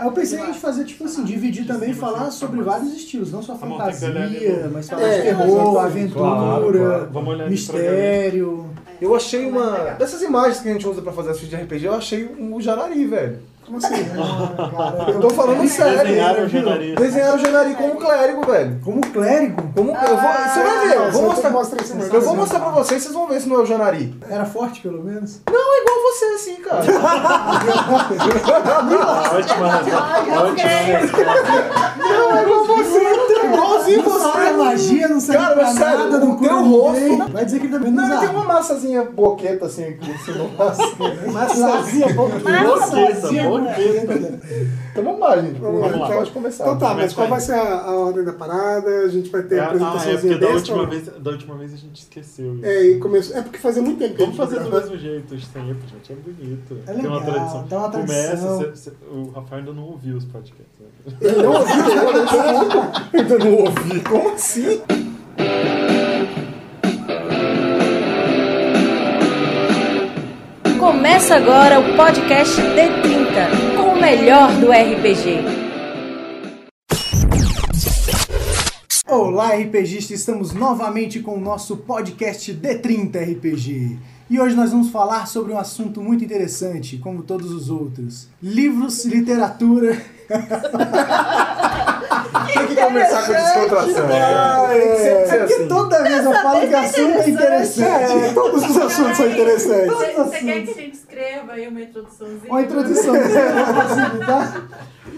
Eu pensei em fazer, tipo assim, dividir também e falar sobre vários estilos, não só Tá fantasia, mas falar É, de terror, aventura, claro. Vamos olhar aqui mistério. Eu achei uma. Dessas imagens que a gente usa pra fazer as fichas de RPG, eu achei um Janari, velho. Como assim? Ah, cara, Eu tô falando sério. Desenharam o? Janari. Desenharam o Janari como clérigo, velho. Como clérigo, Como, eu vou, você vai ver, eu vou mostrar. Mostra isso Eu vou mostrar pra vocês, vocês vão ver se não é o Janari. era forte pelo menos. Não, é igual você, assim, cara. Ótima resposta. Ótima resposta. Não, é igual você, igualzinho Não sabe você. magia, não sabe Cara, pra mas sério, nada, não cura rosto- Vai dizer que ele também não Não, ele tem uma massazinha boqueta assim assim, no braço. Massazinha, Boqueta, boqueta. Então vamos lá, gente. Vamos lá, A gente então. pode começar. Então tá, mas Começa qual vai ser a, a ordem da parada? A gente vai ter É, a ah, é porque da última, vez, da última vez a gente esqueceu. É, e começo... é porque fazia muito tempo Vamos fazer do mesmo jeito sempre, gente. É bonito. É Tem uma legal, tradição. dá uma tradição. Começa, cê- cê- o Rafael ainda não ouviu os podcasts. né? Eu não ouvi, eu Ainda não ouvi. Como assim? Começa agora o podcast D30, com o melhor do RPG. Olá, RPGista! Estamos novamente com o nosso podcast D30 RPG. E hoje nós vamos falar sobre um assunto muito interessante, como todos os outros: livros, literatura. Tem que começar com descontração. Ah, que é. É porque assim. toda vez eu falo que o assunto é interessante. É, todos os assuntos são interessantes. Os Você quer que a gente escreva aí uma introduçãozinha? Uma introdução, inclusive, tá?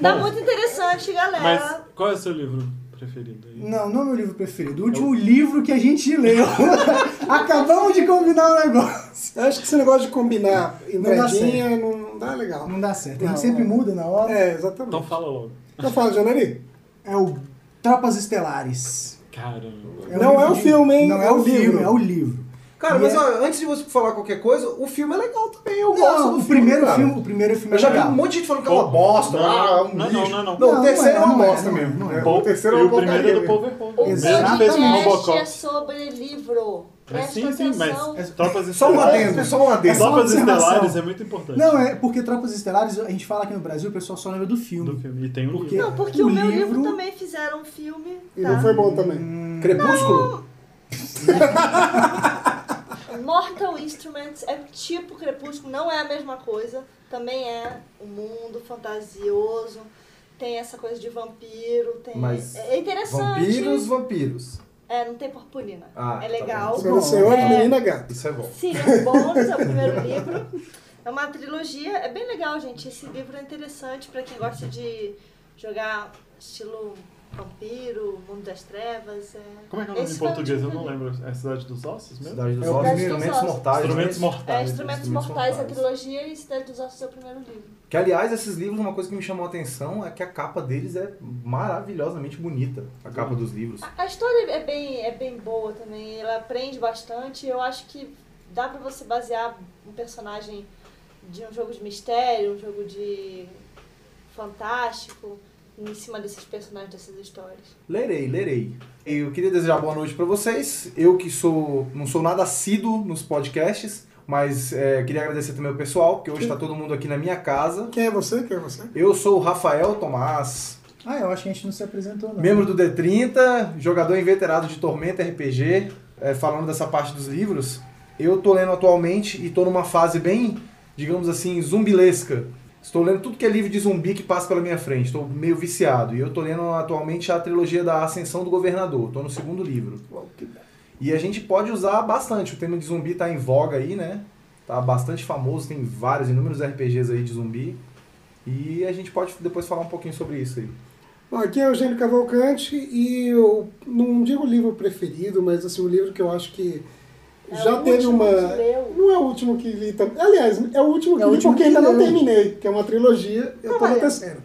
Tá muito interessante, galera. Mas qual é o seu livro preferido? aí? Não, não é meu livro preferido. O último livro que a gente leu. Acabamos de combinar um negócio. Eu acho que esse negócio de combinar Não dá entradinha não, dá legal. Não dá certo. A gente Não, sempre é. muda na hora. É, exatamente. Então fala logo. Então fala, Janari. É o Tropas Estelares. Caramba. Não é o filme, hein? Não é, É o o filme, livro. é o livro. Cara, E mas é- ó, antes de você falar qualquer coisa, o filme é legal também. Eu gosto Não, do o filme, primeiro cara. filme, o primeiro filme Eu já é vi legal. um monte de gente falando que é uma bosta. Não, ah, um não, lixo. não, não. Não, Não, o terceiro não é uma é, bosta não é, mesmo. não é. O terceiro é uma o primeiro é do. Verhoeven. O podcast é sobre livro. É, Presta sim, sim, atenção. mas Tropas Só um Estelares- adendo, só um adendo. Tropas observação. Estelares é muito importante. Não, é porque Tropas Estelares, a gente fala aqui no Brasil, o pessoal só lembra do filme. Do filme. E tem um Porque- livro. Não, porque O o, meu livro- livro também fizeram um filme. E tá? não foi bom também. Hum, Crepúsculo? Mortal Instruments é tipo Crepúsculo, não é a mesma coisa. Também é um mundo fantasioso. Tem essa coisa de vampiro, tem. Mas é interessante. Vampiros, vampiros. É, não tem purpurina. Ah, é tá legal. bom. Senhora Senhor É. Menina Gata. Isso é bom. Sirius Bones é o primeiro livro. É uma trilogia, é bem legal, gente. Esse livro é interessante pra quem gosta de jogar estilo vampiro, mundo das trevas. É... Como é que é o nome Esse em português? Eu não lembro. É Cidade dos Ossos mesmo? Cidade dos É Ossos, Cidade dos Instrumentos Ossos. Mortais. Instrumentos né? Mortais. É, Instrumentos Instrumentos Mortais, a Mortais. trilogia e Cidade dos Ossos é o primeiro livro. Que, aliás, esses livros, uma coisa que me chamou a atenção é que a capa deles é maravilhosamente bonita. A capa dos livros. A história é bem, é bem boa também, ela aprende bastante. Eu acho que dá pra você basear um personagem de um jogo de mistério, um jogo de fantástico, em cima desses personagens, dessas histórias. Lerei, lerei. Eu queria desejar boa noite pra vocês. Eu que sou não sou nada assíduo nos podcasts, mas é, queria agradecer também ao pessoal, porque hoje tá todo mundo aqui na minha casa. Quem é você? Quem é você? Eu sou o Rafael Tomás, Ah, eu acho que a gente não se apresentou, não. membro do D30, jogador inveterado de Tormenta RPG, é, falando dessa parte dos livros. Eu tô lendo atualmente e tô numa fase bem, digamos assim, zumbilesca. Estou lendo tudo que é livro de zumbi que passa pela minha frente. Estou meio viciado. E eu tô lendo atualmente a trilogia da Ascensão do Governador. Estou no segundo livro. E a gente pode usar bastante. O tema de zumbi tá em voga aí, né? Tá bastante famoso, tem vários, inúmeros RPGs aí de zumbi. E a gente pode depois falar um pouquinho sobre isso aí. Bom, aqui é Eugênio Cavalcante e eu não digo o livro preferido, mas assim, o livro que eu acho que já o teve uma. Não é o último que li também. Aliás, é o último que É o li último porque que ainda não terminei, que é uma trilogia, eu tô Ah, na é. terceira.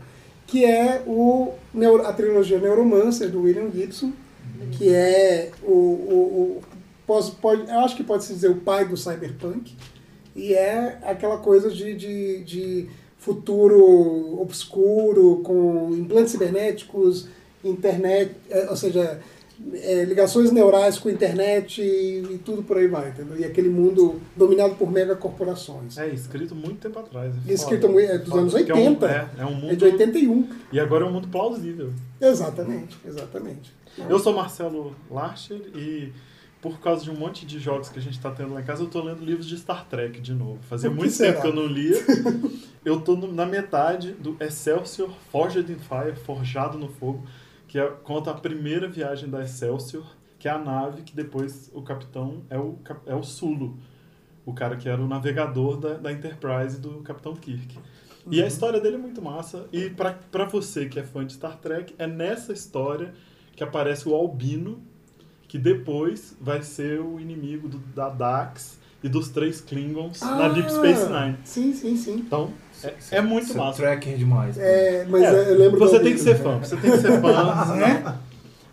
Que é o, a trilogia Neuromancer, do William Gibson, que é o. o, o pós, pode, eu acho que pode se dizer o pai do cyberpunk. E é aquela coisa de, de, de futuro obscuro, com implantes cibernéticos, internet, é, ou seja, é, ligações neurais com a internet e, e tudo por aí vai, entendeu? E aquele mundo dominado por megacorporações. É, escrito muito tempo atrás. É Escrito é dos Foda, anos porque é um- 80. É, é um mundo. É de 81. E agora é um mundo plausível. Exatamente, exatamente. Eu sou Marcelo Larcher e por causa de um monte de jogos que a gente tá tendo lá em casa, eu tô lendo livros de Star Trek de novo. Fazia muito será? tempo que eu não lia. eu no- na metade do Excelsior Forged in Fire, Forjado no Fogo, que é- conta a primeira viagem da Excelsior, que é a nave que depois o capitão é o, é o Sulu, o cara que era o navegador da, da Enterprise do Capitão Kirk. E a história dele é muito massa. E pra, pra você que é fã de Star Trek, é nessa história que aparece o Albino, que depois vai ser o inimigo do- da Dax e dos três Klingons na Deep Space Nine. Sim, sim, sim. Então, é, é muito é massa. tracker demais. É, mas É, eu lembro você tem que ser fã, você tem que ser fã, Né?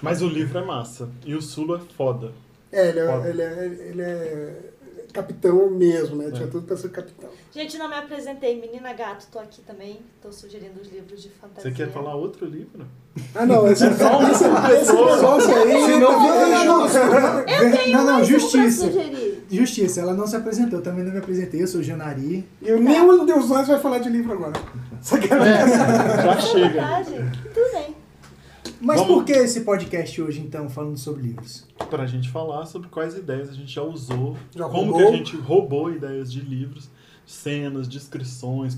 mas o livro é massa. E o Sulu é foda. É, ele é, Foda. ele é, ele é capitão mesmo, né? Tinha É. tudo pra ser capitão. Gente, não me apresentei. Menina Gato, tô aqui também. Tô sugerindo os livros de fantasia. Você quer falar outro livro? Ah, não, esse, esse, só uma esse, negócio aí. Se não, tá- fica justo. não, não, Mais um pra justiça. sugerir. Justiça, ela não se apresentou, eu também não me apresentei, eu sou Janari. E nenhum dos dois vai falar de livro agora. Sacanagem. Já chega. Vantagem? Tudo bem. Mas Vamos- por que esse podcast hoje, então, falando sobre livros? Pra gente falar sobre quais ideias a gente já usou, Já como roubou. que a gente roubou ideias de livros, cenas, descrições,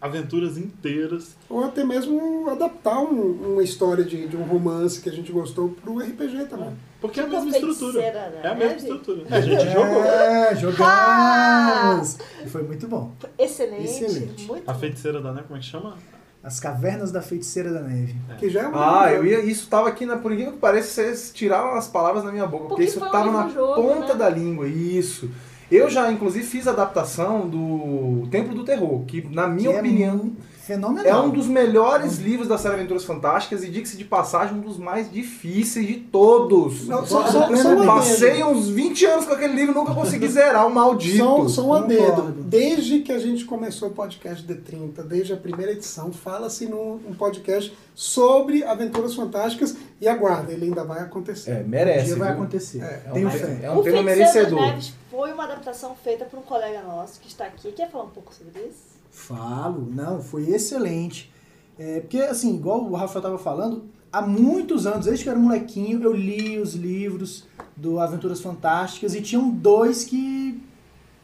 aventuras inteiras. Ou até mesmo adaptar um- uma história de, de um romance que a gente gostou pro RPG também. Porque é a mesma estrutura. Da É a mesma Neve? estrutura. A gente jogou. É, jogamos! E foi muito bom. Excelente. Excelente. Muito A feiticeira da Neve, como é que chama? As Cavernas da Feiticeira da Neve. Que já é uma. Ah, eu ia, isso tava aqui, na, por incrível que pareça, vocês tiraram as palavras da minha boca, porque, Porque isso tava na livro-jogo, ponta né? da língua, isso. Eu já, inclusive, fiz a adaptação do Templo do Terror, que, na minha Que opinião, É fenomenal. é um dos melhores livros da série Aventuras Fantásticas e, diga-se de passagem, um dos mais difíceis de todos. Não, só, só, só um Passei uns 20 anos com aquele livro e nunca consegui zerar o maldito. Só, só um adendo. Concordo. Desde que a gente começou o podcast D30, desde a primeira edição, fala-se num um podcast sobre aventuras fantásticas e aguarda, ele ainda vai acontecer. É, Um merece. dia vai viu? acontecer. É, É um, fé. é um o tema merecedor. Neves foi uma adaptação feita por um colega nosso que está aqui. Quer falar um pouco sobre isso? Falo, não, foi excelente. É, porque, assim, igual o Rafael tava falando, há muitos anos, desde que eu era molequinho, eu li os livros do Aventuras Fantásticas e tinham dois que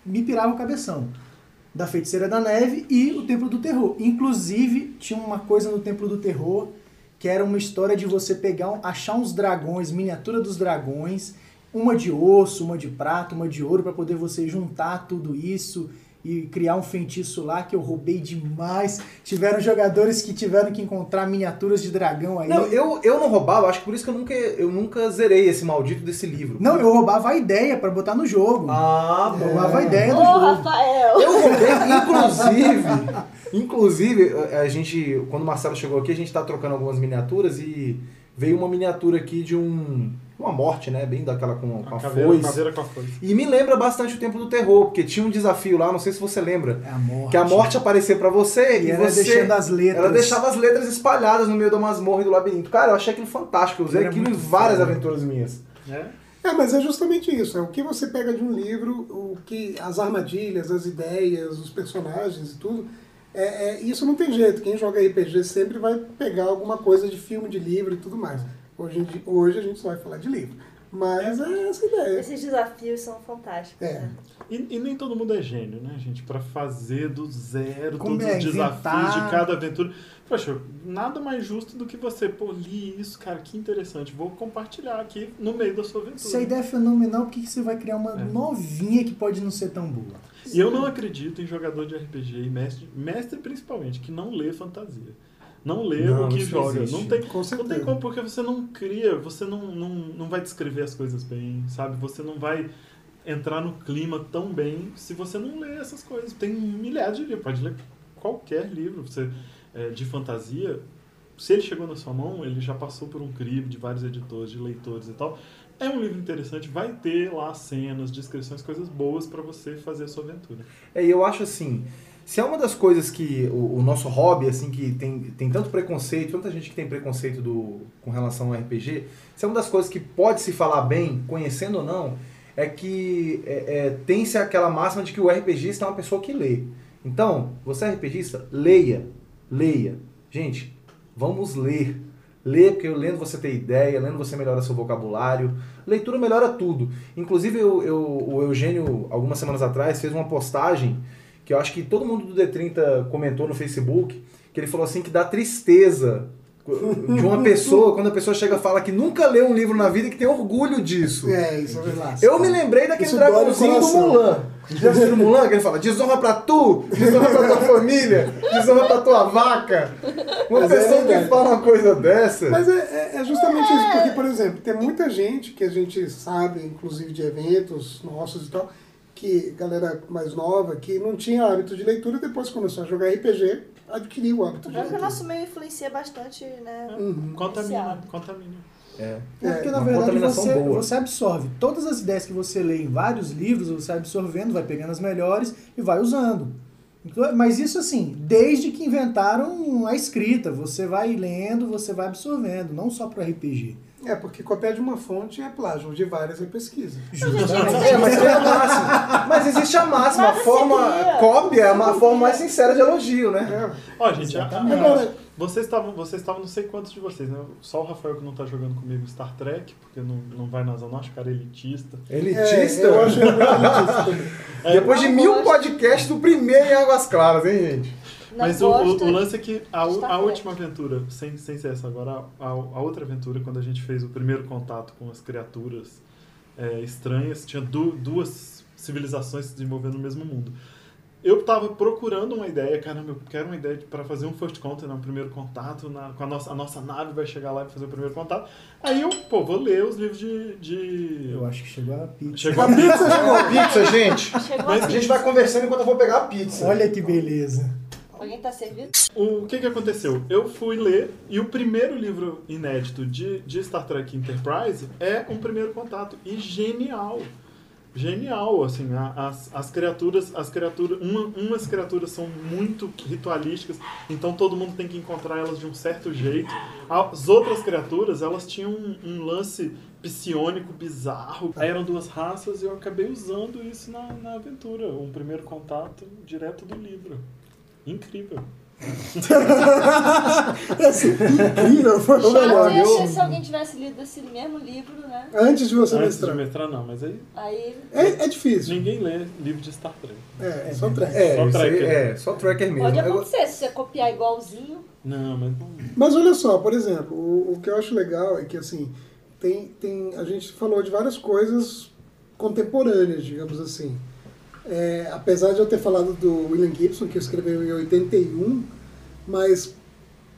me piravam o cabeção. Da Feiticeira da Neve e o Templo do Terror. Inclusive, tinha uma coisa no Templo do Terror que era uma história de você pegar, achar uns dragões, miniatura dos dragões, uma de osso, uma de prata, uma de ouro, para poder você juntar tudo isso e criar um feitiço lá que eu roubei demais. Tiveram jogadores que tiveram que encontrar miniaturas de dragão aí. Não, eu, eu não roubava, acho que por isso que eu nunca, eu nunca zerei esse maldito desse livro. Não, eu roubava a ideia para botar no jogo. Ah, eu bom. roubava a ideia do jogo. Rafael! Eu roubei, inclusive, inclusive, a gente, quando o Marcelo chegou aqui, a gente tá trocando algumas miniaturas e veio uma miniatura aqui de um, uma morte, né, bem daquela com, com A a caveira, foice. caveira com a foice. E me lembra bastante o Tempo do Terror, porque tinha um desafio lá, não sei se você lembra, É a morte. que a morte aparecia pra você E e, ela você... deixando as letras. Ela deixava as letras espalhadas no meio da masmorra e do labirinto. Cara, eu achei aquilo fantástico. Eu usei Era aquilo em várias foda. aventuras minhas. É? É, mas é justamente isso. É o que você pega de um livro, o que as armadilhas, as ideias, os personagens e tudo. É, é- isso não tem jeito. Quem joga RPG sempre vai pegar alguma coisa de filme, de livro e tudo mais. Hoje, dia- hoje a gente só vai falar de livro. Mas é essa ideia. Esses desafios são fantásticos. É. né? E, e nem todo mundo é gênio, né, gente? Pra fazer do zero Como todos é, os inventar. desafios de cada aventura. Poxa, nada mais justo do que você, pô, li isso, cara, que interessante. Vou compartilhar aqui no meio da sua aventura. Se a ideia é fenomenal, por que que você vai criar uma É. novinha que pode não ser tão boa? E eu não acredito em jogador de RPG e mestre, mestre principalmente, que não lê fantasia. Não lê Não, o que joga. existe. Não tem, Com não tem como, porque você não cria, você não, não, não vai descrever as coisas bem, sabe? Você não vai entrar no clima tão bem se você não lê essas coisas. Tem milhares de livros, pode ler qualquer livro você, é, de fantasia. Se ele chegou na sua mão, ele já passou por um crivo de vários editores, de leitores e tal. É um livro interessante, vai ter lá cenas, descrições, coisas boas pra você fazer a sua aventura. É, e eu acho assim, Se é uma das coisas que o, o nosso hobby, assim, que tem, tem tanto preconceito, tanta gente que tem preconceito do, com relação ao RPG, se é uma das coisas que pode se falar bem, conhecendo ou não, é que é, é, tem-se aquela máxima de que o RPGista é uma pessoa que lê. Então, você é RPGista? Leia. Leia. Gente, vamos ler. Ler, porque lendo você tem ideia, lendo você melhora seu vocabulário. Leitura melhora tudo. Inclusive, eu, eu, o Eugênio, algumas semanas atrás, fez uma postagem que eu acho que todo mundo do D30 comentou no Facebook, que ele falou assim que dá tristeza de uma pessoa, quando a pessoa chega e fala que nunca leu um livro na vida e que tem orgulho disso. É, isso é verdade. Eu me lembrei daquele Isso dragãozinho do. Mulan. Já assistiu Mulan? Que ele fala, desonra pra tu, desonra pra tua família, desonra pra tua vaca. Uma Mas é pessoa que verdade. fala uma coisa dessa... Mas é, é- é justamente isso, porque, por exemplo, tem muita gente que a gente sabe, inclusive de eventos nossos e tal, que galera mais nova, que não tinha hábito de leitura, depois começou a jogar RPG, adquiriu o hábito O de leitura. nosso meio influencia bastante, né? Uhum. Contamina, contamina. É. É porque, na uma verdade, você, boa. você absorve todas as ideias que você lê em vários livros, você vai absorvendo, vai pegando as melhores e vai usando. Então, Mas isso assim, desde que inventaram a escrita, você vai lendo, você vai absorvendo, não só para RPG. É, porque copiar de uma fonte é plágio, de várias é pesquisa. É, mas tem a máxima. Mas existe a máxima. A forma seria. cópia é uma forma mais sincera de elogio, né? É. Ó, gente, a- a- vocês estavam, vocês estavam, não sei quantos de vocês, né? Só o Rafael que não tá jogando comigo Star Trek, porque não, não vai na Zona Norte, cara é elitista. Elitista. É, eu acho muito elitista. Depois de mil podcasts, o primeiro em Águas Claras, hein, gente? Não Mas o, o, lance é que a, a última aventura, sem, sem ser essa agora, a, a outra aventura, quando a gente fez o primeiro contato com as criaturas é, estranhas, tinha du- duas civilizações se desenvolvendo no mesmo mundo. Eu tava procurando uma ideia, caramba, eu quero uma ideia para fazer um first contact, né, um primeiro contato, na, com a nossa, a nossa nave vai chegar lá e fazer o primeiro contato. Aí eu, pô, vou ler os livros de... de... Eu acho que chegou a pizza. Chegou a A pizza chegou a pizza, gente. Chegou Mas A aqui. gente vai conversando enquanto eu vou pegar a pizza. Olha que beleza. Alguém tá servindo? O que que aconteceu? Eu fui ler e o primeiro livro inédito de, de Star Trek Enterprise é um primeiro contato e genial. Genial, assim, as, as criaturas, as criaturas, uma, umas criaturas são muito ritualísticas, então todo mundo tem que encontrar elas de um certo jeito. As outras criaturas, elas tinham um, um lance psionico bizarro. Aí eram duas raças e eu acabei usando isso na, na aventura, um primeiro contato direto do livro. Incrível. Assim, incrível, foi o melhor. Eu se alguém tivesse lido esse mesmo livro, né? Antes de você Antes de mestrar. mestrar, não, mas aí Aí. É, é difícil. ninguém lê livro de Star Trek. É, só trek. É, Só aí- tracker. é, só tracker mesmo. Pode Agora- acontecer, se você copiar igualzinho. Não, mas não. Mas olha só, por exemplo, o, o que eu acho legal é que assim, tem, tem, a gente falou de várias coisas contemporâneas, digamos assim. É, apesar de eu ter falado do William Gibson, que escreveu em 81, mas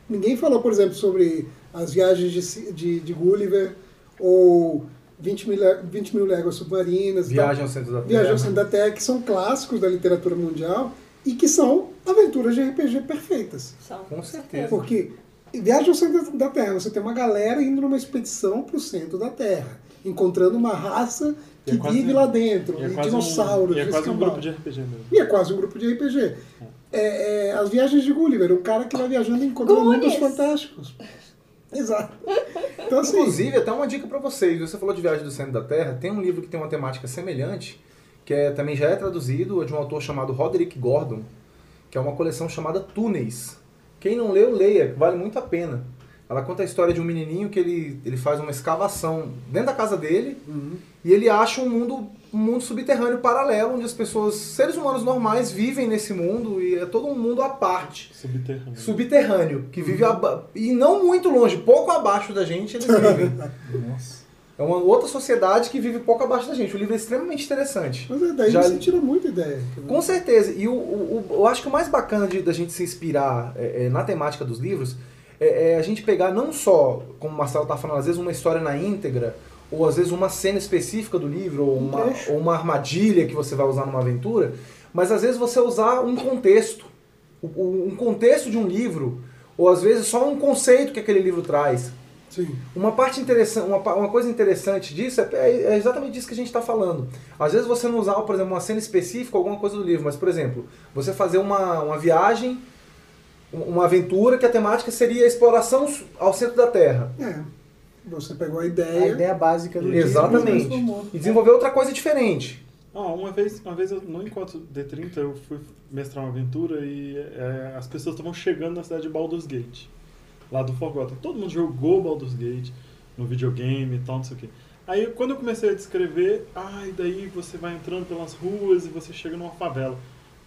ninguém falou, por exemplo, sobre as viagens de, de, de Gulliver ou 20 mil, lé- 20 mil léguas submarinas. Viagem ao centro da Terra. Viagem ao Centro da Terra, que são clássicos da literatura mundial e que são aventuras de RPG perfeitas. São, Com certeza. Porque Viagem ao Centro da Terra, você tem uma galera indo numa expedição para o centro da Terra, encontrando uma raça é que quase- vive lá dentro, E é e dinossauros, um, e é quase um escambau. grupo de RPG mesmo. E é quase um grupo de RPG. É, é, as viagens de Gulliver, o cara que vai viajando e encontrando mundos fantásticos. Exato. Então, assim, Inclusive, até uma dica pra vocês. Você falou de Viagem do Centro da Terra. Tem um livro que tem uma temática semelhante, que é, também já é traduzido, é de um autor chamado Roderick Gordon, que é uma coleção chamada Túneis. Quem não leu, leia, vale muito a pena. Ela conta a história de um menininho que ele, ele faz uma escavação dentro da casa dele Uhum. e ele acha um mundo, um mundo subterrâneo paralelo, onde as pessoas, seres humanos normais, vivem nesse mundo e é todo um mundo à parte. Subterrâneo. Subterrâneo, que vive aba- e não muito longe, pouco abaixo da gente eles vivem. Nossa. É uma outra sociedade que vive pouco abaixo da gente. O livro é extremamente interessante. mas é, daí Já- você tira muita ideia. Com certeza. E o, o, o- eu acho que o mais bacana de, da gente se inspirar é, é, na temática dos livros é, é a gente pegar não só, como o Marcelo está falando, às vezes uma história na íntegra, ou às vezes uma cena específica do livro, ou uma, ou uma armadilha que você vai usar numa aventura, mas às vezes você usar um contexto. Um contexto de um livro, ou às vezes só um conceito que aquele livro traz. Sim. Uma parte interessante, uma, uma coisa interessante disso é, é exatamente disso que a gente está falando. Às vezes você não usar, por exemplo, uma cena específica, alguma coisa do livro, mas, por exemplo, você fazer uma, uma viagem, uma aventura que a temática seria a exploração ao centro da Terra. É. Você pegou a A ideia. ideia básica do Exatamente. e. E desenvolver outra coisa diferente. Ah, uma vez, uma vez eu, no encontro D30 eu fui mestrar uma aventura e é, as pessoas estavam chegando na cidade de Baldur's Gate, lá do Forgotten. Todo mundo jogou Baldur's Gate no videogame e tal, não sei o quê. Aí quando eu comecei a descrever, ah, e daí você vai entrando pelas ruas e você chega numa favela.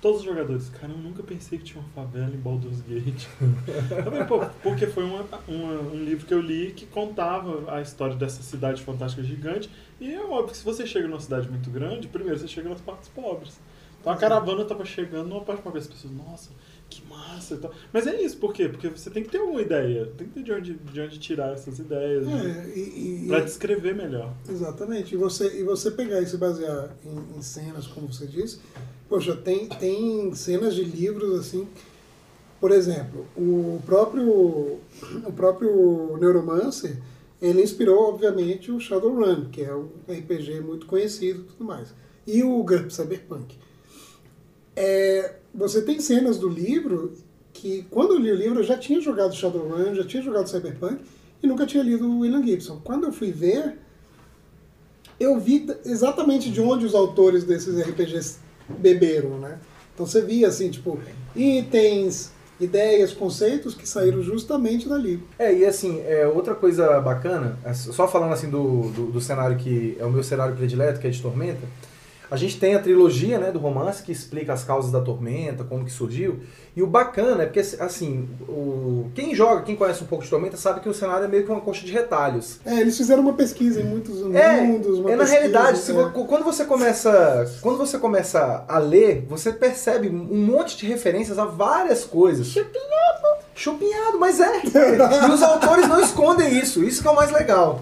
Todos os jogadores, cara, eu nunca pensei que tinha uma favela em Baldur's Gate. falei, pô, porque foi uma, uma- um livro que eu li que contava a história dessa cidade fantástica gigante. E é óbvio que se você chega numa cidade muito grande, primeiro você chega nas partes pobres. Então a caravana tava chegando numa parte pobre. As pessoas, nossa, que massa e tal. Mas é isso, por quê? Porque você tem que ter alguma ideia. Tem que ter de onde, de onde tirar essas ideias. né? É, e, e- Pra descrever melhor. Exatamente. E você, e você pegar e se basear em, em cenas, como você disse, poxa, tem, tem cenas de livros assim. Por exemplo, o próprio, o próprio Neuromancer, ele inspirou, obviamente, o Shadowrun, que é um RPG muito conhecido e tudo mais. E o GURP Cyberpunk. É, você tem cenas do livro que, quando eu li o livro, eu já tinha jogado Shadowrun, já tinha jogado Cyberpunk e nunca tinha lido o William Gibson. Quando eu fui ver, eu vi exatamente de onde os autores desses RPGs beberam, né? Então você via assim, tipo, itens, ideias, conceitos que saíram justamente dali. É, e assim, é, outra coisa bacana, é, só falando assim do, do, do cenário que é o meu cenário predileto, que é de Tormenta, a gente tem a trilogia né, do romance que explica as causas da tormenta, como que surgiu. E o bacana é porque, assim, o, quem joga, quem conhece um pouco de Tormenta, sabe que o cenário é meio que uma coxa de retalhos. É, eles fizeram uma pesquisa em muitos É, mundos. Uma é na realidade, se é. quando você começa, quando você começa a ler, você percebe um monte de referências a várias coisas. Chupinhado. Chupinhado, mas é. e os autores não escondem isso. Isso que é o mais legal.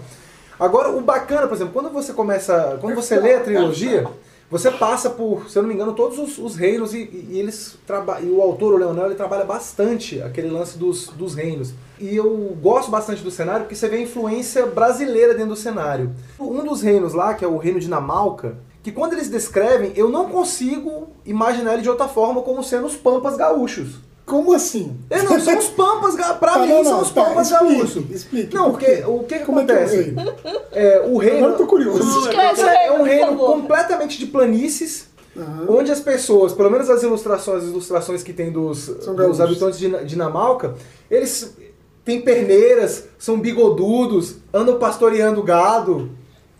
Agora, o bacana, por exemplo, quando você começa, quando você lê a trilogia, você passa por, se eu não me engano, todos os, os reinos e, e eles traba- e o autor, o Leonel, ele trabalha bastante aquele lance dos, dos reinos. E eu gosto bastante do cenário porque você vê a influência brasileira dentro do cenário. Um dos reinos lá, que é o reino de Namalca, que quando eles descrevem, eu não consigo imaginar ele de outra forma como sendo os pampas gaúchos. Como assim? É, não, são os pampas, pra Tá, mim não, são os tá, pampas explique, gaúchos. explique, Não, por porque o que, que Como é que é o acontece? reino? É, o reino. Agora eu tô curioso. É, é um reino completamente de planícies, Aham. onde as pessoas, pelo menos as ilustrações, as ilustrações que tem dos, dos habitantes de Na- Dinamarca, eles têm perneiras, são bigodudos, andam pastoreando gado.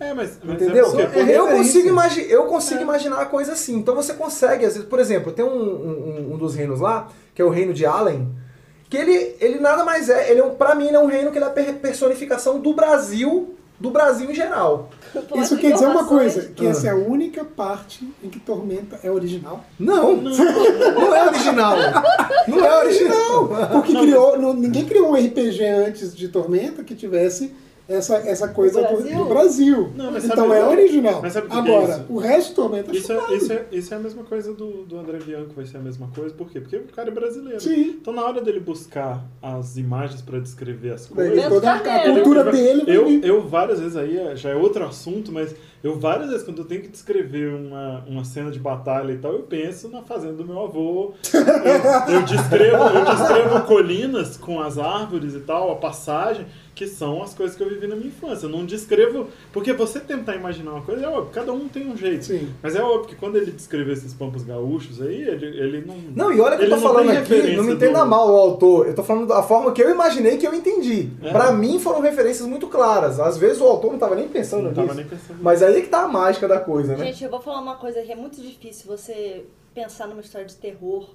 É, mas, mas Entendeu? é porque, eu, consigo, imagi eu consigo imaginar a coisa assim. Então você consegue, às vezes, por exemplo, tem um, um, um dos reinos lá, que é o reino de Allen, que ele, ele nada mais é, ele é um, pra mim ele é um reino que ele é a per- personificação do Brasil, do Brasil em geral. Isso quer dizer uma coisa, que Ah. essa é a única parte em que Tormenta é original. Não, não, é original. Não é original. Porque criou, não- ninguém criou um RPG antes de Tormenta que tivesse essa, essa coisa do Brasil? do Brasil. Não, mas sabe- então é original. é Agora, isso? o resto Tormenta Isso chupado. é, isso, é, isso é a mesma coisa do, do André Bianco, vai ser a mesma coisa. Por quê? Porque o cara é brasileiro. Sim. Então, na hora dele buscar as imagens pra descrever as coisas. toda a, Ele- cultura eu, dele eu, vir. eu várias vezes aí é- já é outro assunto, mas eu várias vezes quando eu tenho que descrever uma, uma cena de batalha e tal, eu penso na fazenda do meu avô. Eu, eu descrevo, eu descrevo colinas com as árvores e tal, a passagem, que são as coisas que eu vivi na minha infância. Eu não descrevo. Porque você tentar imaginar uma coisa, é óbvio, cada um tem um jeito. Sim. Mas é óbvio que quando ele descreveu esses pampas gaúchos aí, ele, ele não. Não, e olha que eu tô falando aqui, não me entenda do- mal o autor, eu tô falando da forma que eu imaginei que eu entendi. É. Pra mim foram referências muito claras. Às vezes o autor não tava nem pensando Não nisso. tava nem pensando. Mas aí que tá a mágica da coisa, né? Gente, eu vou falar uma coisa que é muito difícil você pensar numa história de terror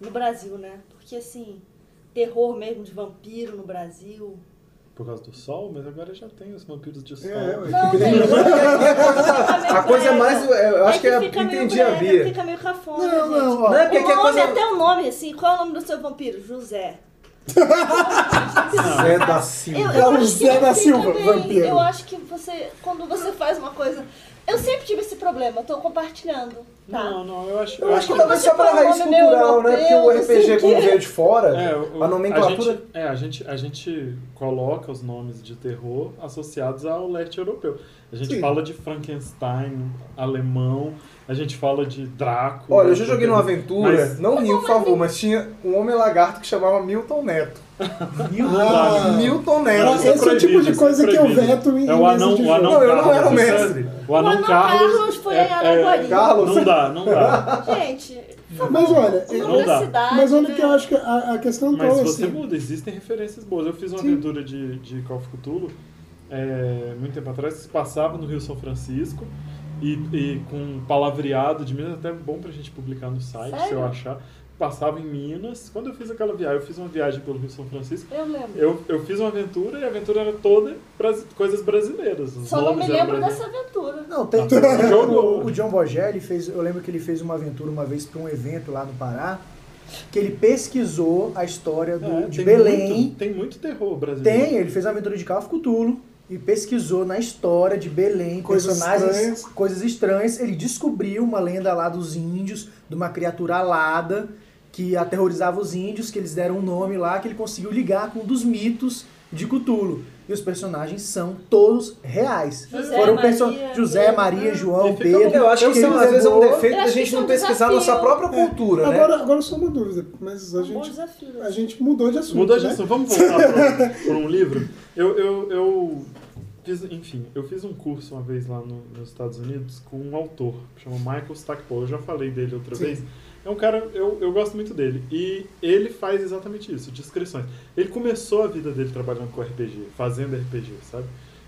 no Brasil, né? Porque assim, terror mesmo de vampiro no Brasil. Por causa do sol, mas agora já tem os vampiros de sol. É. Não, que nem- A coisa é mais. Eu acho que é. fica meio Entendi a brega, Bia. Fica meio cafona, Não, gente. não, ó. Não é porque o a nome, coisa. até o nome, assim, qual é o nome do seu vampiro? José. Zé da Silva. Eu, eu É o Zé que da não Silva, bem. vampiro. Eu acho que você, quando você faz uma coisa. Eu Eu sempre tive esse problema, eu tô compartilhando. Tá? Não, não, eu acho. Eu acho que Quando talvez você só pela raiz cultural, né? Porque o RPG, como veio de fora, É, o- a nomenclatura. A gente, é, a gente, a gente coloca os nomes de terror associados ao leste europeu. A gente Sim. fala de Frankenstein, alemão, a gente fala de Drácula. Olha, eu já joguei numa aventura, Mas- não rio, por favor, mas tinha um homem lagarto que chamava Milton Neto. Ah, Milton Neto. Não, isso é esse é o tipo de proibido, coisa é que eu veto em É o anão, o anão Não, eu não era o é- mestre. O anão, O anão Carlos. Carlos foi é, Araguari. Carlos. Não dá, não dá. Gente, Mas olha, Não dá. da cidade. Mas olha né? que eu acho que a, a questão Mas qual é você assim. muda, existem referências boas. Eu fiz uma Sim. aventura de, de Call of Cthulhu é, muito tempo atrás, que se passava no Rio São Francisco e, e com palavreado de Minas, até bom pra gente publicar no site, se eu Sério? achar. Passava em Minas. Quando eu fiz aquela viagem, eu fiz uma viagem pelo Rio São Francisco. Eu lembro. Eu, eu fiz uma aventura e a aventura era toda brasi- coisas brasileiras. Os Só não me lembro dessa aventura. Não, tem. Tá. o, o John Bogelli fez. Eu lembro que ele fez uma aventura uma vez para um evento lá no Pará, que ele pesquisou a história do, É, de tem Belém. Muito, tem muito terror brasileiro. Tem, ele fez uma aventura de Call of Cthulhu e pesquisou na história de Belém, Coisas personagens, estranhas. coisas estranhas. Ele descobriu uma lenda lá dos índios, de uma criatura alada que aterrorizava os índios, que eles deram um nome lá, que ele conseguiu ligar com um dos mitos de Cthulhu. E os personagens são todos reais. José, Foram Maria, José, Pedro. Maria, João, Pedro. Eu acho que isso às vezes é um defeito da gente é não um pesquisar nossa desafio. própria cultura, né? Agora, agora só uma dúvida, mas a Um bom gente, desafio. a gente mudou de assunto. Mudou de né? assunto. Vamos voltar para um livro. Eu, eu, eu fiz, enfim, eu fiz um curso uma vez lá no- nos Estados Unidos com um autor, chama Michael Stackpole. Eu já falei dele outra Sim. vez. É um cara, eu, eu gosto muito dele. E ele faz exatamente isso, descrições. Ele começou a vida dele trabalhando com RPG, fazendo RPG, sabe?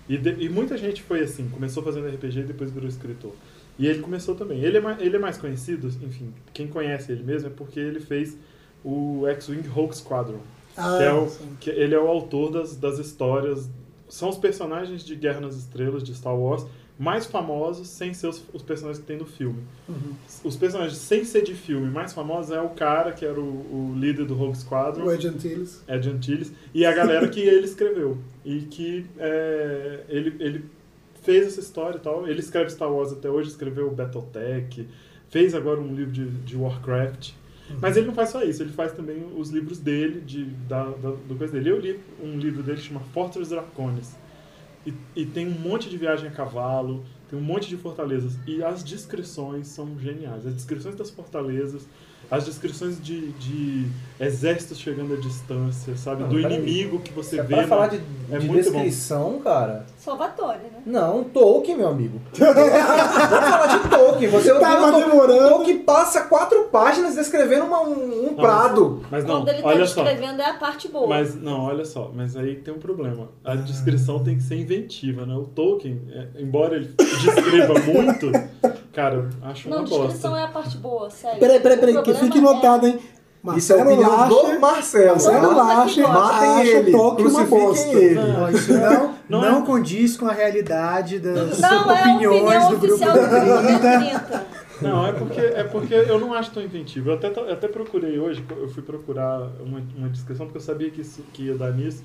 E, de- e muita gente foi assim, começou fazendo RPG e depois virou escritor. E ele começou também. Ele é, mais, ele é mais conhecido, enfim, quem conhece ele mesmo é porque ele fez o X-Wing Rogue Squadron. Ah, que é o, sim. que ele é o autor das, das histórias. São os personagens de Guerra nas Estrelas, de Star Wars, mais famosos sem ser os, os personagens que tem no filme. Uhum. Os personagens sem ser de filme mais famosos é o cara que era o, o líder do Rogue Squadron, O Ed Antilles. Ed Antilles, e a galera que ele escreveu. E que é, ele, ele fez essa história e tal. Ele escreve Star Wars até hoje, escreveu Battletech, fez agora um livro de, de Warcraft. Mas ele não faz só isso, ele faz também os livros dele, de, da, da, do coisa dele. Eu li um livro dele que chama Fortress Draconis. E, e tem um monte de viagem a cavalo, tem um monte de fortalezas. E as descrições são geniais. As descrições das fortalezas, as descrições de, de exércitos chegando à distância, sabe? Não, Do inimigo que você É vê. pra na- falar de, é de muito bom. descrição, cara. Salvatore, né? Não, Tolkien, meu amigo. Vamos falar de Tolkien. Você Tava Tolkien, demorando. Tolkien passa quatro páginas descrevendo uma- um, um Não, prado. Mas não, Quando ele tá olha só. descrevendo é a parte boa. Mas não, olha só, mas aí tem um problema. A descrição tem que ser inventiva, né? O Tolkien, é, embora ele descreva muito, cara, acho uma Não, descrição bosta. é a parte boa, sério. Peraí, peraí, peraí, que fique notado, hein? Isso é a Marcelo opinião Lacher, do Marcelo. Marcelo gostam. Matem acha ele, bosta. crucifiquem ele. Ó, isso não, Não não, é- condiz com a realidade das Não é a opiniões opinião do grupo oficial do do grupo 30. 30. Não, é porque, é porque eu não acho tão inventivo. Eu até, eu até procurei hoje, eu fui procurar uma, uma descrição, porque eu sabia que isso que ia dar nisso.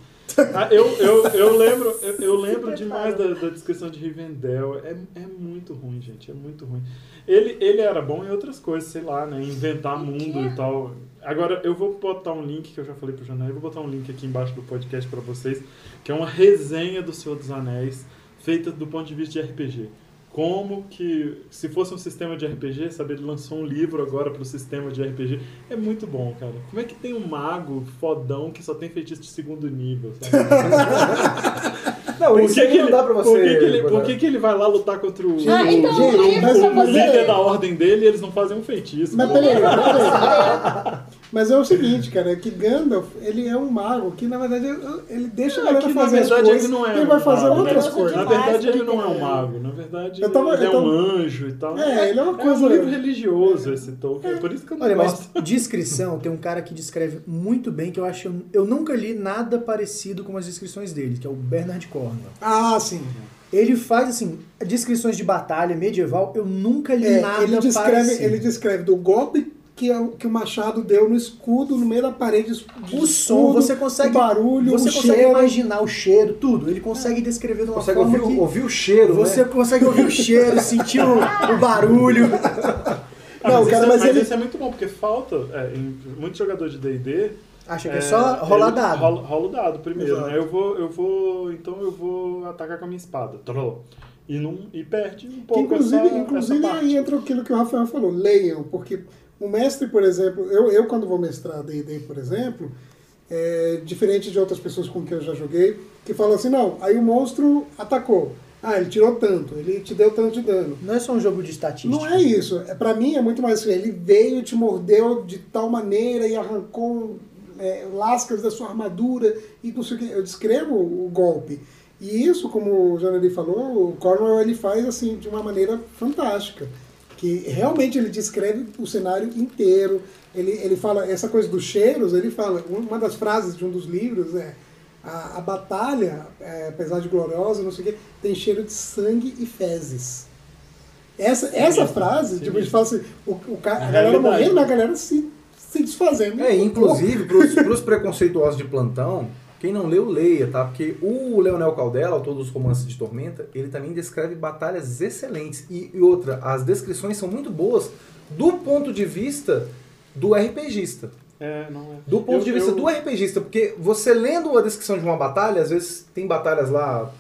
Ah, eu, eu, eu lembro, eu, eu lembro demais da, da descrição de Rivendell. É, é muito ruim, gente. É muito ruim. Ele, ele era bom em outras coisas, sei lá, né? Inventar mundo e tal. Agora, eu vou botar um link que eu já falei pro Janel, eu vou botar um link aqui embaixo do podcast pra vocês, que é uma resenha do Senhor dos Anéis, feita do ponto de vista de RPG. Como que, se fosse um sistema de RPG, sabe, ele lançou um livro agora pro sistema de RPG. É muito bom, cara. Como é que tem um mago fodão que só tem feitiço de segundo nível, sabe? Não, Por isso que que não ele- dá pra você. Por que, que ele, por que, que ele vai lá lutar contra o, Ah, então, o- o o líder da ordem dele e eles não fazem um feitiço? Mas peraí, peraí. Mas é o seguinte, cara, que Gandalf, ele é um mago que, na verdade, ele deixa a É galera fazer as verdade, coisas ele não é ele vai um fazer mago, outras coisas. Na verdade, ele não é um mago. Na verdade, Eu tava- ele é eu tava- um anjo e tal. É, ele é uma coisa- um livro religioso, esse Tolkien. É por isso que eu não Olha, gosto. mas descrição, tem um cara que descreve muito bem, que eu acho. Eu nunca li nada parecido com as descrições dele, que é o Bernard Cornwell. Ah, sim. Ele faz, assim, descrições de batalha medieval, eu nunca li É, nada ele, descreve, parecido. ele descreve do golpe que, o- que o Machado deu no escudo, no meio da parede. de O som, você consegue. O barulho, você o consegue cheiro. imaginar o cheiro, tudo. Ele consegue descrever de uma Consegue forma ouvir, que o- ouvir o cheiro, você né? consegue ouvir o cheiro, sentir o, o barulho. Ah, Não, mas cara, isso, é- mas mas ele- isso é muito bom, porque falta, é, em muitos jogadores de D&D... Acha que é, só rolar ele dado. Rola, rola o dado primeiro, Exato. né? Eu vou, eu vou, então eu vou atacar com a minha espada. Trô. E, não, e perde um Que, pouco inclusive, essa, inclusive essa aí entra aquilo que o Rafael falou, leiam, porque o mestre, por exemplo, eu, eu quando vou mestrar D&D, por exemplo, é, diferente de outras pessoas com quem eu já joguei, que falam assim, não, aí o monstro atacou. Ah, ele tirou tanto, ele te deu tanto de dano. Não é só um jogo de estatística. Não é isso. É, pra mim é muito mais assim, ele veio te mordeu de tal maneira e arrancou é, lascas da sua armadura e não sei o que. Eu descrevo o golpe. E isso, como o Janely falou, o Cornwell ele faz assim de uma maneira fantástica. Que realmente ele descreve o cenário inteiro. Ele, ele fala, essa coisa dos cheiros, ele fala, uma das frases de um dos livros é a, a batalha, é, apesar de gloriosa, não sei o quê, tem cheiro de sangue e fezes. Essa, essa frase, tipo, a gente fala assim, o, o ca- a galera realidade. morrendo, mas a galera se, se desfazendo. É, inclusive, para os preconceituosos de plantão, quem não leu, leia, tá? Porque o Leonel Caldela, autor dos romances de Tormenta, ele também descreve batalhas excelentes. E, e outra, as descrições são muito boas do ponto de vista do RPGista. É, não é. Do ponto Eu- de vista eu- do RPGista, porque você lendo a descrição de uma batalha, às vezes tem batalhas lá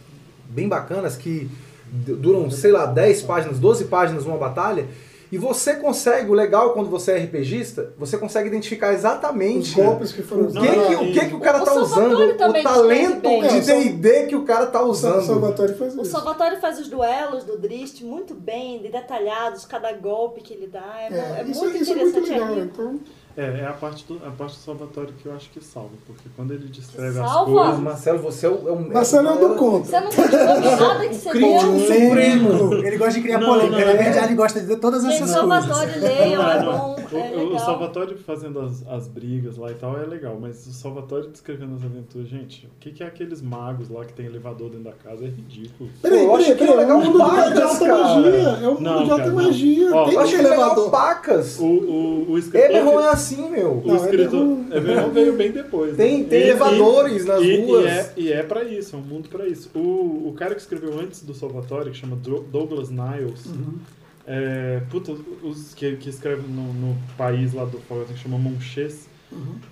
bem bacanas que duram, sei lá, 10 páginas, 12 páginas uma batalha, e você consegue, o legal quando você é RPGista, você consegue identificar exatamente Os golpes que foram o que, que, o que, que o cara O tá Salvatore usando, o talento de. D&D que o cara tá O usando. Salvatore faz O isso. Salvatore faz os duelos do Drist muito bem, detalhados, cada golpe que ele dá. É, mu- é isso, muito isso é muito interessante. legal. é Então, É, é a parte do, a parte do Salvatore que eu acho que salva, porque quando ele descreve as Salva? Coisas... Marcelo, você é o... É um, Marcelo é o do contra. Você não de nada que você crítico supremo. Ele gosta de criar Não, polêmica. não, Na é. verdade, ele gosta de todas Gente, essas Salvatore coisas. leiam, é bom, O, é o- o legal. Salvatore fazendo as, as brigas lá e tal é legal, mas o Salvatore descrevendo as aventuras, gente, o que, que é aqueles magos lá que tem elevador dentro da casa? É ridículo. Peraí, eu acho peraí, que é peraí. É legal um mundo de, de pacas, alta cara. magia. É um mundo Não, de alta cara, não. magia. Ó, Tem que legal elevador. pacas. O, o, o escritor. Eberron é assim, meu. O Não, escritor. Eberron- Eberron veio bem depois. Tem- né? tem elevadores nas e, ruas. E é, e é pra isso, é um mundo pra isso. O, o cara que escreveu antes do Salvatore, que chama Douglas Niles, Uhum. é, puta, os que, que escreve no, no país lá do Salvatore, que chama Monchês,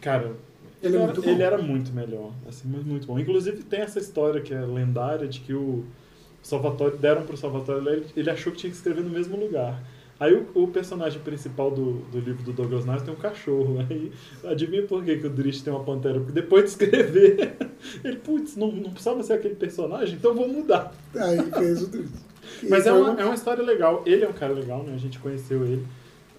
cara. Ele é era, muito ele era muito melhor, assim, muito, muito bom. Inclusive tem essa história que é lendária de que o Salvatore, deram pro Salvatore, ele, ele achou que tinha que escrever no mesmo lugar. Aí o, o personagem principal do, do livro do Douglas Niles tem um cachorro. Aí adivinha por que, que o Drish tem uma pantera? Porque depois de escrever, ele, putz, não, não precisava ser aquele personagem, então vou mudar. Aí fez o Drist. Mas é uma, é uma história legal. Ele é um cara legal, né? A gente conheceu ele.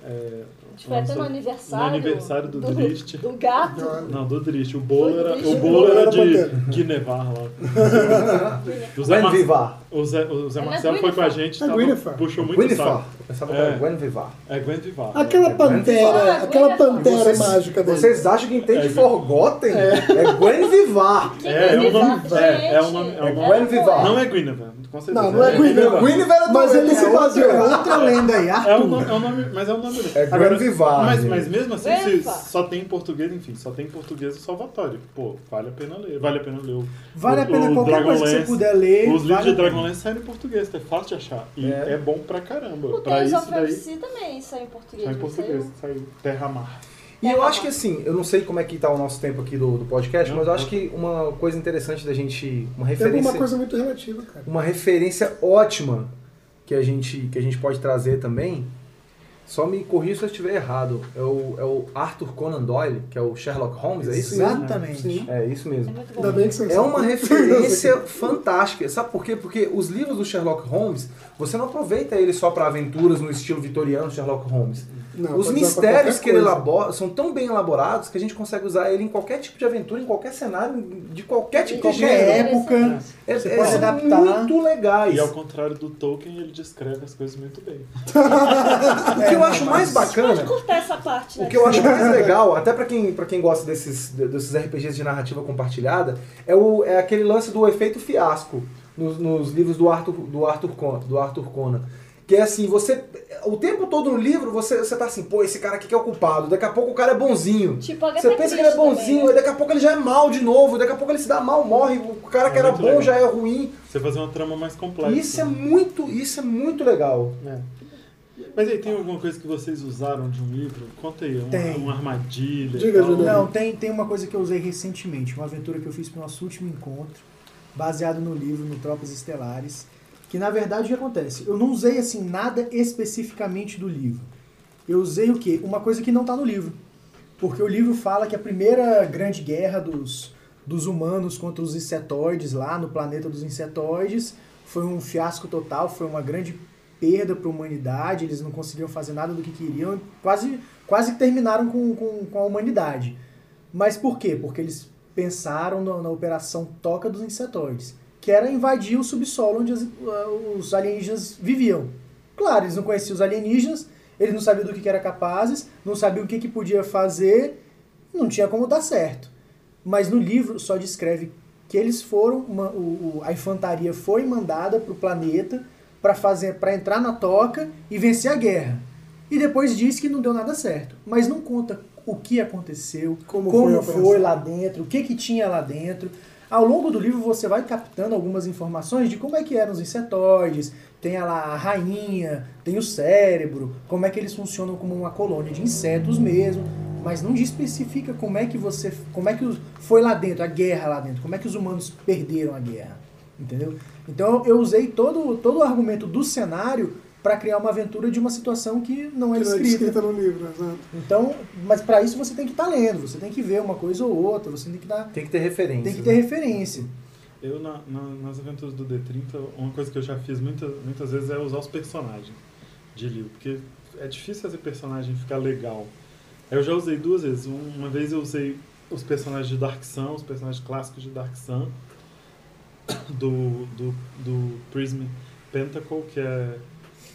É, gente foi até no no aniversário, aniversário do, Drist. do gato. Não, do Drist. O bolo era, o bolo Era de. Guinevar lá. O Zé, Gwen Mar... Vivar. o Zé, o Zé é Marcelo foi com a gente, É tava- puxou muito Gwynethar. saco. Eu pensava É. que era Gwen Vivar. É Gwen Vivar. Aquela É, pantera, Ah, aquela Gwen- pantera mágica dele. Vocês acham que entende É. Forgotten? É, Gwen Vivar. É, é um Guinevere? nome- é, é Gente, nome- é nome- Guinevere. Não é Guinevere, certeza. Não, não é Guinevere. Guinevere é Mas do- ele se é baseou. É outra lenda aí, É Arthur. nome, é um nome, mas é um nome dele. É Gwen Vivar, Mas, mas mesmo assim, se só tem em português, enfim, só tem em português o Salvatore. Pô, vale a pena ler. Vale a pena ler o. Vale a o- pena o qualquer coisa que você Dragonlance. puder ler. Os livros vale de a pena. Dragonlance saem em português, é fácil de achar. E É. é, bom pra caramba. O pra Tales isso of daí, Fantasy também saiu em português. sai em não português, saiu? sai terra-mar. E eu acho que assim, eu não sei como é que tá o nosso tempo aqui do, do podcast, Não, mas eu acho não. que uma coisa interessante da gente. Uma Tem referência. alguma coisa muito relativa, cara. uma referência ótima que a gente, que a gente pode trazer também. Só me corrija se eu estiver errado. É o, é o Arthur Conan Doyle, que é o Sherlock Holmes, é isso mesmo? Exatamente. É isso É mesmo. Ainda bem que você É uma referência fantástica. Sabe por quê? Porque os livros do Sherlock Holmes, você não aproveita ele só para aventuras no estilo vitoriano Sherlock Holmes. Não, Os pode mistérios que ele elabora são tão bem elaborados que a gente consegue usar ele em qualquer tipo de aventura, em qualquer cenário, de qualquer tipo de qualquer gênero. época. É, Você é, pode adaptar. muito legais. E ao contrário do Tolkien, ele descreve as coisas muito bem. O que eu acho mais Pode bacana, cortar essa parte, né? o que eu acho mais legal, até pra quem, pra quem gosta desses, desses RPGs de narrativa compartilhada, é, o, é aquele lance do efeito fiasco nos, nos livros do Arthur, do, Arthur Conan, do Arthur Conan. Que é assim, você. o tempo todo no livro você, você tá assim, pô, esse cara aqui que é o culpado, daqui a pouco o cara é bonzinho. Tipo, a Você pensa que ele é bonzinho, aí daqui a pouco ele já é mal de novo, daqui a pouco ele se dá mal, morre, o cara que É era muito bom legal. já é ruim. Você fazer uma trama mais complexa. Isso é né? muito, isso é muito legal. É. Mas aí, tem alguma coisa que vocês usaram de um livro? Conta aí, uma, Tem. uma armadilha. Diga, tal. Não, tem, tem uma coisa que eu usei recentemente, uma aventura que eu fiz para o nosso último encontro, baseado no livro, no Tropas Estelares, que na verdade o que acontece? Eu não usei assim nada especificamente do livro. Eu usei o quê? Uma coisa que não está no livro. Porque o livro fala que a primeira grande guerra dos, dos humanos contra os insetoides lá no planeta dos insetoides foi um fiasco total, foi uma grande perda para a humanidade, eles não conseguiram fazer nada do que queriam, quase, quase terminaram com, com, com a humanidade. Mas por quê? Porque eles pensaram na, na operação Toca dos Insetoides, que era invadir o subsolo onde as- os alienígenas viviam. Claro, eles não conheciam os alienígenas, eles não sabiam do que, que eram capazes, não sabiam o que, que podia fazer, não tinha como dar certo. Mas no livro só descreve que eles foram, uma- o- a infantaria foi mandada para o planeta para fazer, para entrar na toca e vencer a guerra. E depois diz que não deu nada certo, mas não conta o que aconteceu, Como como, foi foi, lá dentro, o que que tinha lá dentro. Ao longo do livro você vai captando algumas informações de como é que eram os insetoides, tem a lá a rainha, tem o cérebro, como é que eles funcionam como uma colônia de insetos mesmo, mas não especifica como é que você, como é que foi lá dentro, a guerra lá dentro, como é que os humanos perderam a guerra, entendeu? Então eu usei todo, todo o argumento do cenário para criar uma aventura de uma situação que não é Que não é descrita. descrita no livro, exato. Então, mas para isso você tem que estar lendo, você tem que ver uma coisa ou outra, você tem que dar, Tem que ter referência. tem que ter referência. Eu, na- na- nas aventuras do D30, uma coisa que eu já fiz muita, muitas vezes é usar os personagens de livro, porque é difícil fazer personagem ficar legal. Eu já usei duas vezes. Um- Uma vez eu usei os personagens de Dark Sun, os personagens clássicos de Dark Sun, do, do, do Prism Pentacle, que é,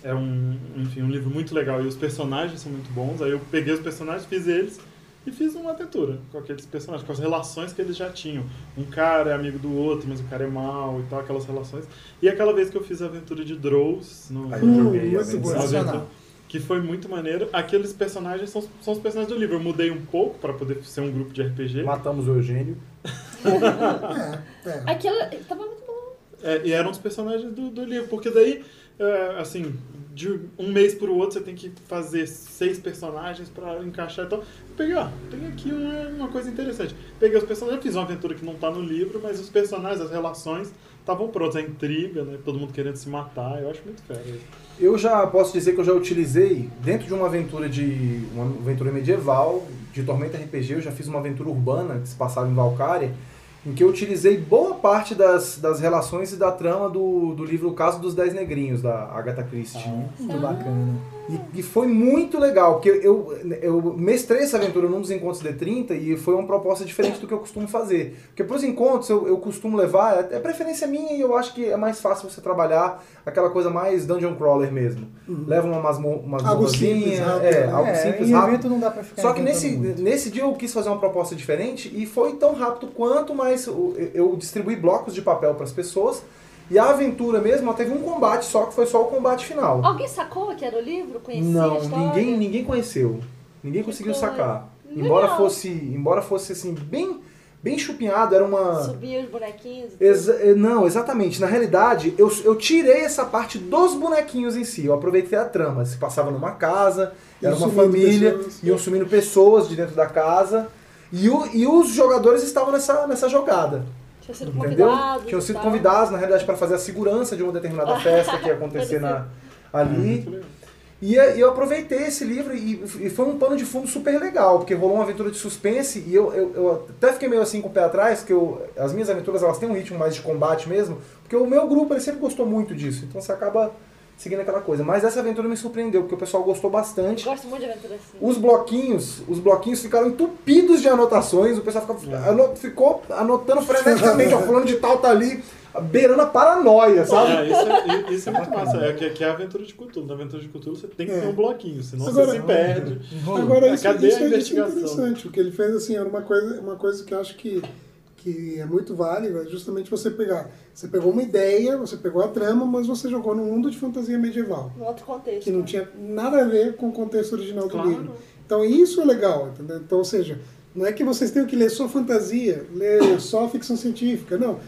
é um, enfim, um livro muito legal e os personagens são muito bons. Aí eu peguei os personagens, fiz eles e fiz uma aventura com aqueles personagens, com as relações que eles já tinham. Um cara é amigo do outro, mas o cara é mau e tal, aquelas relações. E aquela vez que eu fiz a aventura de Drows no, Aí eu joguei. a aventura. Que foi muito maneiro. Aqueles personagens são, são os personagens do livro. Eu mudei um pouco para poder ser um grupo de RPG. Matamos o Eugênio. É, é. Aquilo tava muito bom. É, e eram os personagens do, do livro, porque daí, é, assim, de um mês pro outro você tem que fazer seis personagens pra encaixar. Então, eu peguei, ó, tem aqui uma, uma coisa interessante. Peguei os personagens, fiz uma aventura que não tá no livro, mas os personagens, as relações estavam prontos. A intriga, né? Todo mundo querendo se matar, eu acho muito fera. Eu já posso dizer que eu já utilizei, dentro de uma aventura de. uma aventura medieval, de Tormenta RPG, eu já fiz uma aventura urbana que se passava em Valkyria, em que eu utilizei boa parte das, das relações e da trama do, do livro O Caso dos Dez Negrinhos, da Agatha Christie. Muito bacana. E, e foi muito legal, porque eu, eu mestrei essa aventura num dos encontros D30 e foi uma proposta diferente do que eu costumo fazer. Porque para os encontros eu, eu costumo levar, é, é preferência minha e eu acho que é mais fácil você trabalhar aquela coisa mais dungeon crawler mesmo. Leva uma masmo- umas Algo simples, masmorrazinha, rápido. é, algo é, simples, rápido. evento não dá pra ficar Só que nesse, muito. nesse dia eu quis fazer uma proposta diferente e foi tão rápido quanto, mas eu, eu distribuí blocos de papel para as pessoas e a aventura mesmo ela teve um combate só, que foi só o combate final. Alguém sacou que era o livro? Conhecia Não, ninguém, ninguém conheceu. Ninguém conseguiu coisa. sacar. Legal. Embora fosse, embora fosse assim bem, bem chupinhado, era uma Subia os bonequinhos. e. Exa- eh, não, exatamente. Na realidade, eu, eu tirei essa parte dos bonequinhos em si. Eu aproveitei a trama. Se passava numa casa, era Iam uma família, pessoas. iam sumindo pessoas de dentro da casa. E, o- e os jogadores estavam nessa, nessa jogada. Tinha sido Entendeu? convidados. Tinham sido tal. convidados, na realidade, para fazer a segurança de uma determinada festa que ia acontecer na, ali. Legal. E eh, eu aproveitei esse livro e, e foi um pano de fundo super legal, porque rolou uma aventura de suspense e eu, eu, eu até fiquei meio assim com o pé atrás, que eu, as minhas aventuras elas têm um ritmo mais de combate mesmo, porque o meu grupo ele sempre gostou muito disso, então você acaba seguindo aquela coisa. Mas essa aventura me surpreendeu, porque o pessoal gostou bastante. Eu gosto muito de aventura assim. Os bloquinhos, os bloquinhos ficaram entupidos de anotações, o pessoal ficou, ano- ficou anotando freneticamente, ó, fulano de tal tá ali, beirando a paranoia, sabe? É, isso é, isso é muito massa. É que, que é a aventura de cultura. Na aventura de cultura você tem que É. ter um bloquinho, senão Agora- você se perde. Agora, isso, Cadê isso a é- isso é investigação? interessante. O que ele fez, assim, era uma coisa, uma coisa que eu acho que, que é muito válido, é justamente você pegar. Você pegou uma ideia, você pegou a trama, mas você jogou num mundo de fantasia medieval. Num outro contexto. Que não né? tinha nada a ver com o contexto original do Claro. livro. Então isso é legal, entendeu? Então, ou seja, não é que vocês tenham que ler só fantasia, ler só ficção científica, não.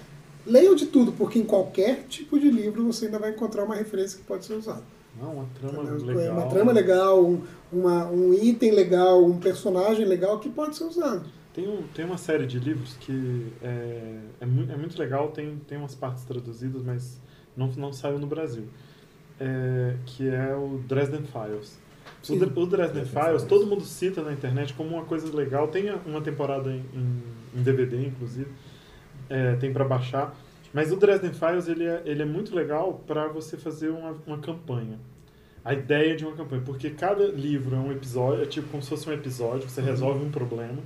Leiam de tudo, porque em qualquer tipo de livro você ainda vai encontrar uma referência que pode ser usada. Não, uma trama Entendeu? legal. Uma trama legal, um, uma- um item legal, um personagem legal que pode ser usado. Tem, um, tem uma série de livros que é, é, mu- é muito legal, tem, tem umas partes traduzidas, mas não, não saiu no Brasil. É, que é o Dresden Files. O, Sim. O Dresden Files, todo mundo cita na internet como uma coisa legal. Tem uma temporada em, em- DVD, inclusive. É, tem para baixar. Mas o Dresden Files ele é, ele é muito legal para você fazer uma, uma campanha. A ideia de uma campanha. Porque cada livro é um episódio, é tipo como se fosse um episódio, você resolve um problema.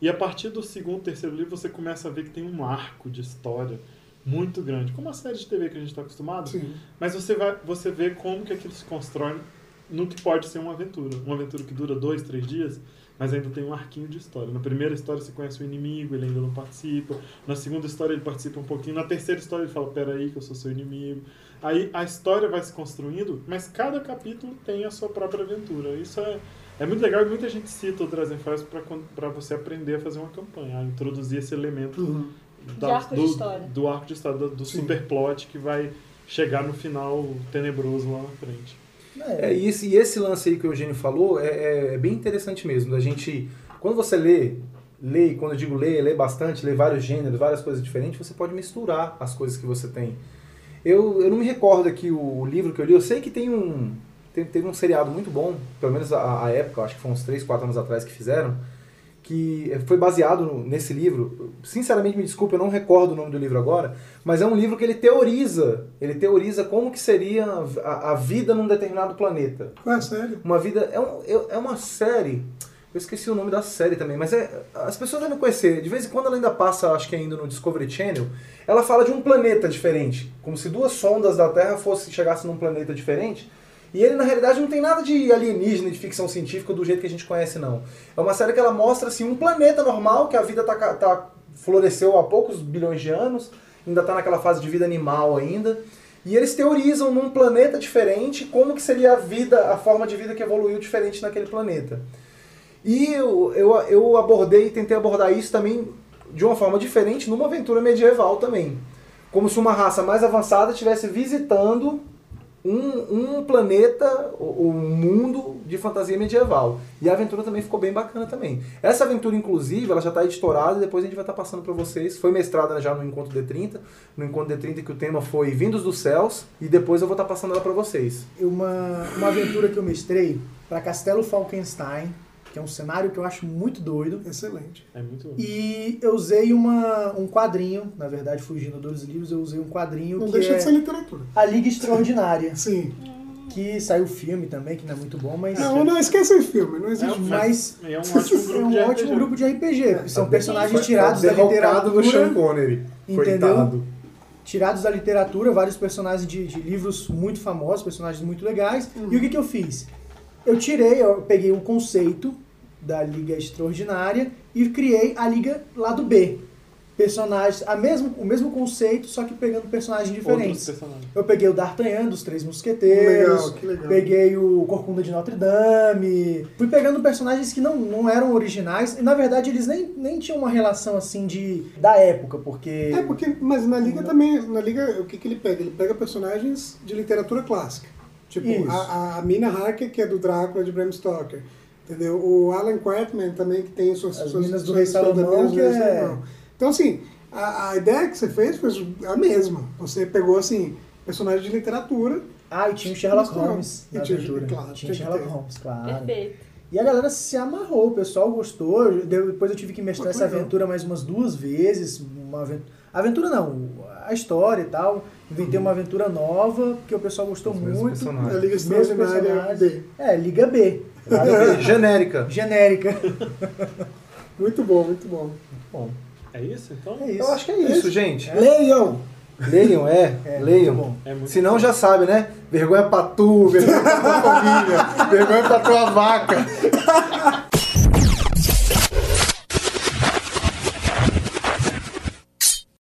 E a partir do segundo, terceiro livro, você começa a ver que tem um arco de história muito grande. Como a série de TV que a gente está acostumado. Sim. Mas você, vai, você vê como que aquilo se constrói no que pode ser uma aventura. Uma aventura que dura dois, três dias, mas ainda tem um arquinho de história. Na primeira história você conhece o inimigo, ele ainda não participa. Na segunda história ele participa um pouquinho. Na terceira história ele fala, peraí que eu sou seu inimigo. Aí a história vai se construindo, mas cada capítulo tem a sua própria aventura. Isso é, é muito legal e muita gente cita o Dragon Files para você aprender a fazer uma campanha, a introduzir esse elemento Uhum. De arco de do, história. do arco de história, do, do superplot que vai chegar no final tenebroso lá na frente. É, e, esse, e esse lance aí que o Eugênio falou é, é- é bem interessante mesmo. Da gente, quando você lê, lê, e quando eu digo lê, lê bastante, lê vários gêneros, várias coisas diferentes, você pode misturar as coisas que você tem. Eu, eu não me recordo aqui o, livro que eu li, eu sei que tem um. tem- teve um seriado muito bom, pelo menos a, a época, acho que foi uns 3, 4 anos atrás que fizeram, que foi baseado no- nesse livro. Sinceramente, me desculpe, eu não recordo o nome do livro agora, mas é um livro que ele teoriza, ele teoriza como que seria a, a vida num determinado planeta. Qual é a série? Uma vida. É, um, é é uma série. Eu esqueci o nome da série também, mas é. As pessoas devem conhecer. De vez em quando ela ainda passa, acho que ainda no Discovery Channel. Ela fala de um planeta diferente. Como se duas sondas da Terra fossem chegassem num planeta diferente. E ele, na realidade, não tem nada de alienígena, de ficção científica do jeito que a gente conhece, não. É uma série que ela mostra assim, um planeta normal, que a vida tá, tá, floresceu há poucos bilhões de anos, ainda está naquela fase de vida animal ainda. E eles teorizam num planeta diferente como que seria a vida, a forma de vida que evoluiu diferente naquele planeta. E eu, eu, eu abordei, tentei abordar isso também de uma forma diferente numa aventura medieval também. Como se uma raça mais avançada estivesse visitando um, um planeta, um mundo de fantasia medieval. E a aventura também ficou bem bacana também. Essa aventura, inclusive, ela já está editorada e depois a gente vai estar passando para vocês. Foi mestrada já no Encontro D30, no Encontro D30 que o tema foi Vindos dos Céus, e depois eu vou estar passando ela para vocês. Uma, uma aventura que eu mestrei para Castelo Falkenstein, que é um cenário que eu acho muito doido. Excelente. É muito E eu usei uma, um quadrinho, na verdade, fugindo dos livros, eu usei um quadrinho Não que deixa é de ser literatura. A Liga Extraordinária, Sim. que saiu o filme também, que não é muito bom, mas... Não, não, esqueça esse filme, não É existe. um, Mas- é um ótimo grupo É um de ótimo RPG. grupo de RPG, porque são Foi- personagens foi tirados da derrocado do Sean literatura, Connery. Entendeu? Coitado. tirados da literatura, vários personagens de, de livros muito famosos, personagens muito legais. E o que, que eu fiz? Eu tirei, eu peguei o conceito da Liga Extraordinária e criei a Liga Lado B. Personagens, a mesmo, o mesmo conceito, só que pegando personagens diferentes. personagens. Eu peguei o D'Artagnan dos Três Mosqueteiros, Legal, que legal. peguei o Corcunda de Notre Dame, fui pegando personagens que não, não eram originais, e na verdade eles nem, nem tinham uma relação assim de da época, porque... É, porque, mas na Liga também, na Liga, o que, que ele pega? Ele pega personagens de literatura clássica. Tipo, Isso. a, a Mina Harker, que é do Drácula, de Bram Stoker. Entendeu? O Alan Quatman também, que tem suas... As suas Minas do suas Rei Salomão, que Rei é-. Então, assim, a, a ideia que você fez foi a mesma. Você pegou, assim, personagens de literatura. Ah, e tinha o Sherlock. Holmes na E tinha- aventura. claro, tinha tinha que Sherlock ter. Holmes, claro. Perfeito. E a galera se amarrou, o pessoal gostou. Depois eu tive que mestrar essa aventura mais umas duas vezes. Uma aventura, aventura não, a história e tal. Inventei uma aventura nova, porque o pessoal gostou Os mesmos muito. personagens. A Liga mesmos Extraordinária personagens. B. É, Liga B. Genérica. Genérica. Muito bom, muito bom. Bom, É isso, então? É isso. eu acho que é isso, gente. Leiam! Leiam, é. É, leiam. É Se não, já sabe, né? Vergonha pra tu, vergonha pra tua família, vergonha pra tua vaca.